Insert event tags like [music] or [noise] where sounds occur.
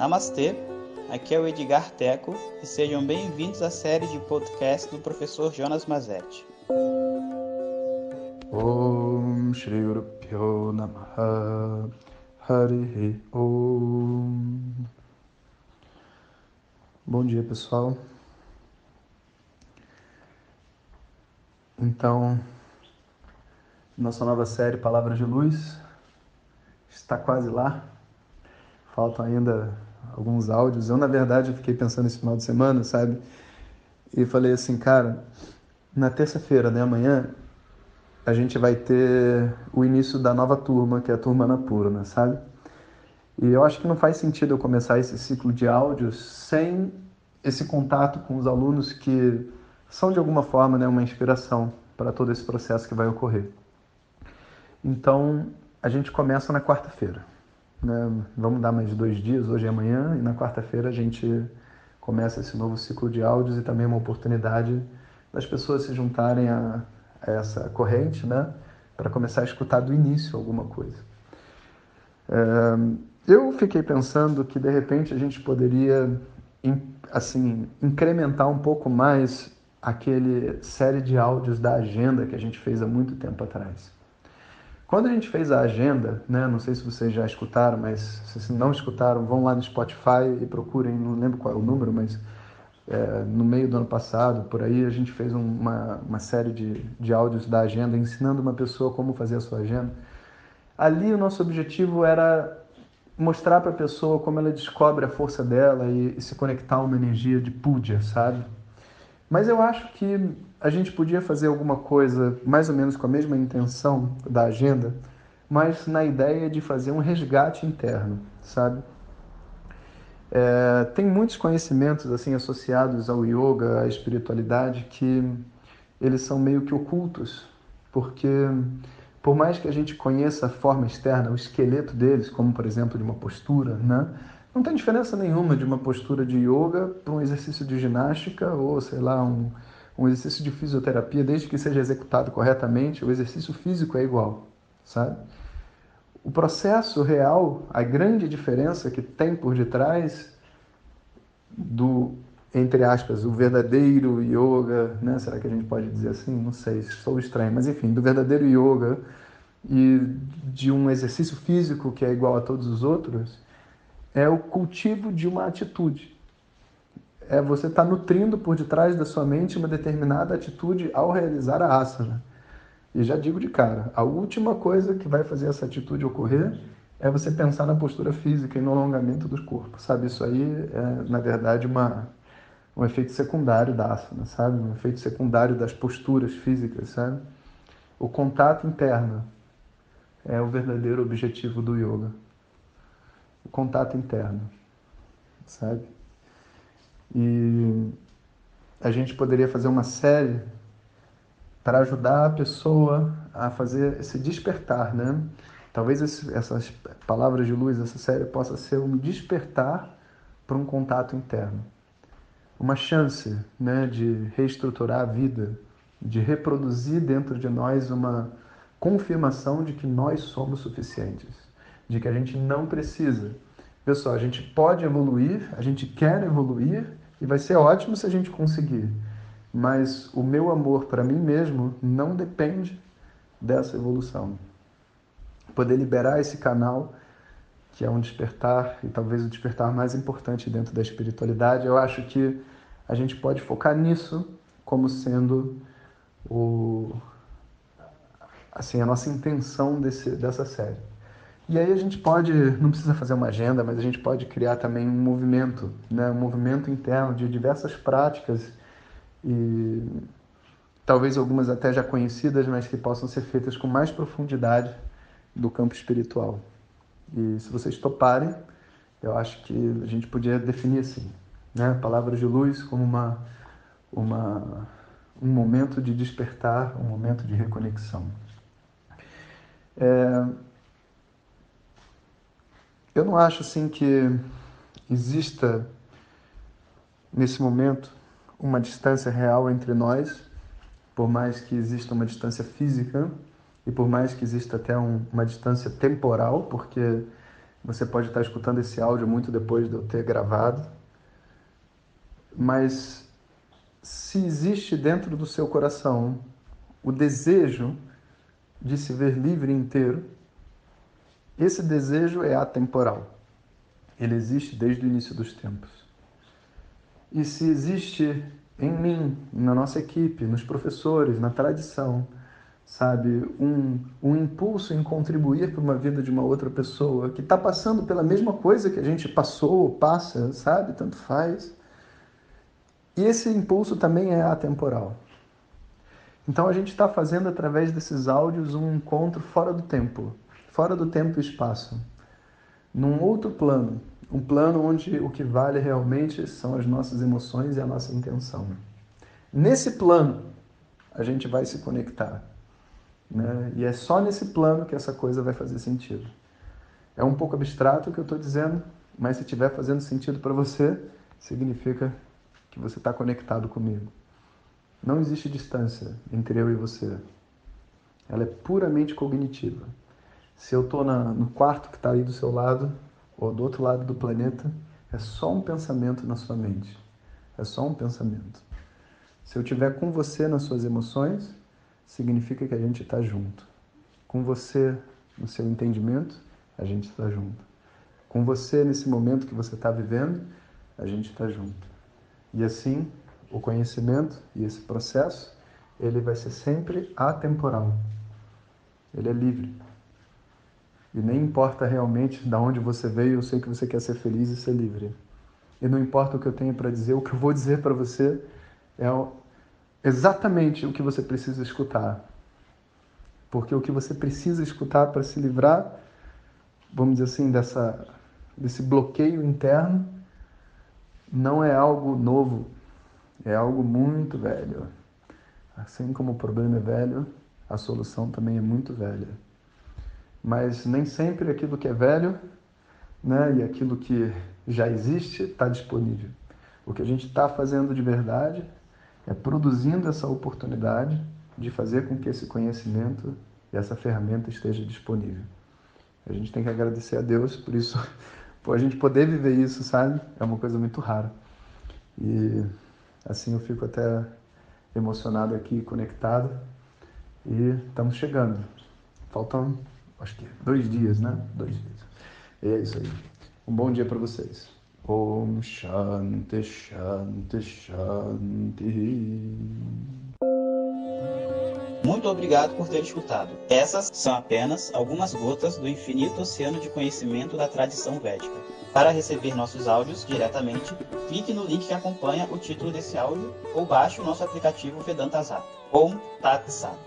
Namastê, aqui é o Edgar Teco e sejam bem-vindos à série de podcast do professor Jonas Mazetti. Om Shri Hari Om Bom dia pessoal. Então, nossa nova série Palavras de Luz está quase lá. Faltam ainda alguns áudios. Eu, na verdade, fiquei pensando esse final de semana, sabe? E falei assim, cara, na terça-feira, né, amanhã, a gente vai ter o início da nova turma, que é a turma Napurna, sabe? E eu acho que não faz sentido eu começar esse ciclo de áudios sem esse contato com os alunos que são de alguma forma né, uma inspiração para todo esse processo que vai ocorrer. Então, a gente começa na quarta-feira. Né? Vamos dar mais dois dias, hoje e amanhã, e na quarta-feira a gente começa esse novo ciclo de áudios e também uma oportunidade das pessoas se juntarem a, a essa corrente, né? para começar a escutar do início alguma coisa. É, eu fiquei pensando que de repente a gente poderia assim incrementar um pouco mais aquele série de áudios da agenda que a gente fez há muito tempo atrás. Quando a gente fez a agenda, né, não sei se vocês já escutaram, mas se não escutaram, vão lá no Spotify e procurem, não lembro qual é o número, mas é, no meio do ano passado, por aí, a gente fez uma, uma série de, de áudios da agenda ensinando uma pessoa como fazer a sua agenda. Ali o nosso objetivo era mostrar para a pessoa como ela descobre a força dela e, e se conectar a uma energia de puja, sabe? Mas eu acho que a gente podia fazer alguma coisa mais ou menos com a mesma intenção da agenda, mas na ideia de fazer um resgate interno, sabe? É, tem muitos conhecimentos assim associados ao yoga, à espiritualidade, que eles são meio que ocultos, porque por mais que a gente conheça a forma externa, o esqueleto deles, como por exemplo de uma postura, né? Não tem diferença nenhuma de uma postura de yoga para um exercício de ginástica ou, sei lá, um, um exercício de fisioterapia, desde que seja executado corretamente, o exercício físico é igual, sabe? O processo real, a grande diferença que tem por detrás do, entre aspas, o verdadeiro yoga, né? Será que a gente pode dizer assim? Não sei, sou estranho, mas enfim, do verdadeiro yoga e de um exercício físico que é igual a todos os outros, é o cultivo de uma atitude é você estar tá nutrindo por detrás da sua mente uma determinada atitude ao realizar a asana. E já digo de cara, a última coisa que vai fazer essa atitude ocorrer é você pensar na postura física e no alongamento do corpo, sabe? Isso aí é, na verdade, uma, um efeito secundário da asana, sabe? Um efeito secundário das posturas físicas, sabe? O contato interno é o verdadeiro objetivo do yoga. O contato interno, sabe? E a gente poderia fazer uma série para ajudar a pessoa a fazer esse despertar, né? Talvez esse, essas palavras de luz, essa série possa ser um despertar para um contato interno. Uma chance né, de reestruturar a vida, de reproduzir dentro de nós uma confirmação de que nós somos suficientes, de que a gente não precisa. Pessoal, a gente pode evoluir, a gente quer evoluir, e vai ser ótimo se a gente conseguir. Mas o meu amor para mim mesmo não depende dessa evolução. Poder liberar esse canal, que é um despertar, e talvez o despertar mais importante dentro da espiritualidade, eu acho que a gente pode focar nisso como sendo o, assim, a nossa intenção desse, dessa série. E aí a gente pode, não precisa fazer uma agenda, mas a gente pode criar também um movimento, né? um movimento interno de diversas práticas e talvez algumas até já conhecidas, mas que possam ser feitas com mais profundidade do campo espiritual. E se vocês toparem, eu acho que a gente podia definir assim, né? Palavras de luz como uma, uma, um momento de despertar, um momento de reconexão. É, eu não acho assim que exista nesse momento uma distância real entre nós, por mais que exista uma distância física e por mais que exista até um, uma distância temporal, porque Você pode estar escutando esse áudio muito depois de eu ter gravado. Mas se existe dentro do seu coração o desejo de se ver livre inteiro, esse desejo é atemporal. Ele existe desde o início dos tempos. E se existe em mim, na nossa equipe, nos professores, na tradição, sabe, um, um impulso em contribuir para uma vida de uma outra pessoa que está passando pela mesma coisa que a gente passou ou passa, sabe, tanto faz. E esse impulso também é atemporal. Então a gente está fazendo através desses áudios um encontro fora do tempo, fora do tempo e espaço, num outro plano, um plano onde o que vale realmente são as nossas emoções e a nossa intenção. Nesse plano a gente vai se conectar, né? E é só nesse plano que essa coisa vai fazer sentido. É um pouco abstrato o que eu estou dizendo, mas se estiver fazendo sentido para você, significa que você está conectado comigo. Não existe distância entre eu e você. Ela é puramente cognitiva. Se eu estou no quarto que está aí do seu lado, ou do outro lado do planeta, é só um pensamento na sua mente. É só um pensamento. Se eu estiver com você nas suas emoções, significa que a gente está junto. Com você no seu entendimento, a gente está junto. Com você nesse momento que você está vivendo, a gente está junto. E assim, o conhecimento e esse processo, ele vai ser sempre atemporal. Ele é livre. E nem importa realmente de onde você veio, eu sei que você quer ser feliz e ser livre. E não importa o que eu tenho para dizer, o que eu vou dizer para você é exatamente o que você precisa escutar. Porque o que você precisa escutar para se livrar, vamos dizer assim, dessa, desse bloqueio interno, não é algo novo, é algo muito velho. Assim como o problema é velho, a solução também é muito velha. Mas nem sempre aquilo que é velho né, e aquilo que já existe está disponível. O que a gente está fazendo de verdade é produzindo essa oportunidade de fazer com que esse conhecimento e essa ferramenta esteja disponível. A gente tem que agradecer a Deus por isso [laughs] Pô, a gente poder viver isso, sabe? É uma coisa muito rara. E assim eu fico até emocionado aqui, conectado. E estamos chegando. Faltam, acho que dois dias, né? Dois dias. E é isso aí. Um bom dia para vocês. Om Shanti Shanti Shanti. Muito obrigado por ter escutado. Essas são apenas algumas gotas do infinito oceano de conhecimento da tradição védica. Para receber nossos áudios diretamente, clique no link que acompanha o título desse áudio ou baixe o nosso aplicativo Vedanta Zap. Om Tat Sat.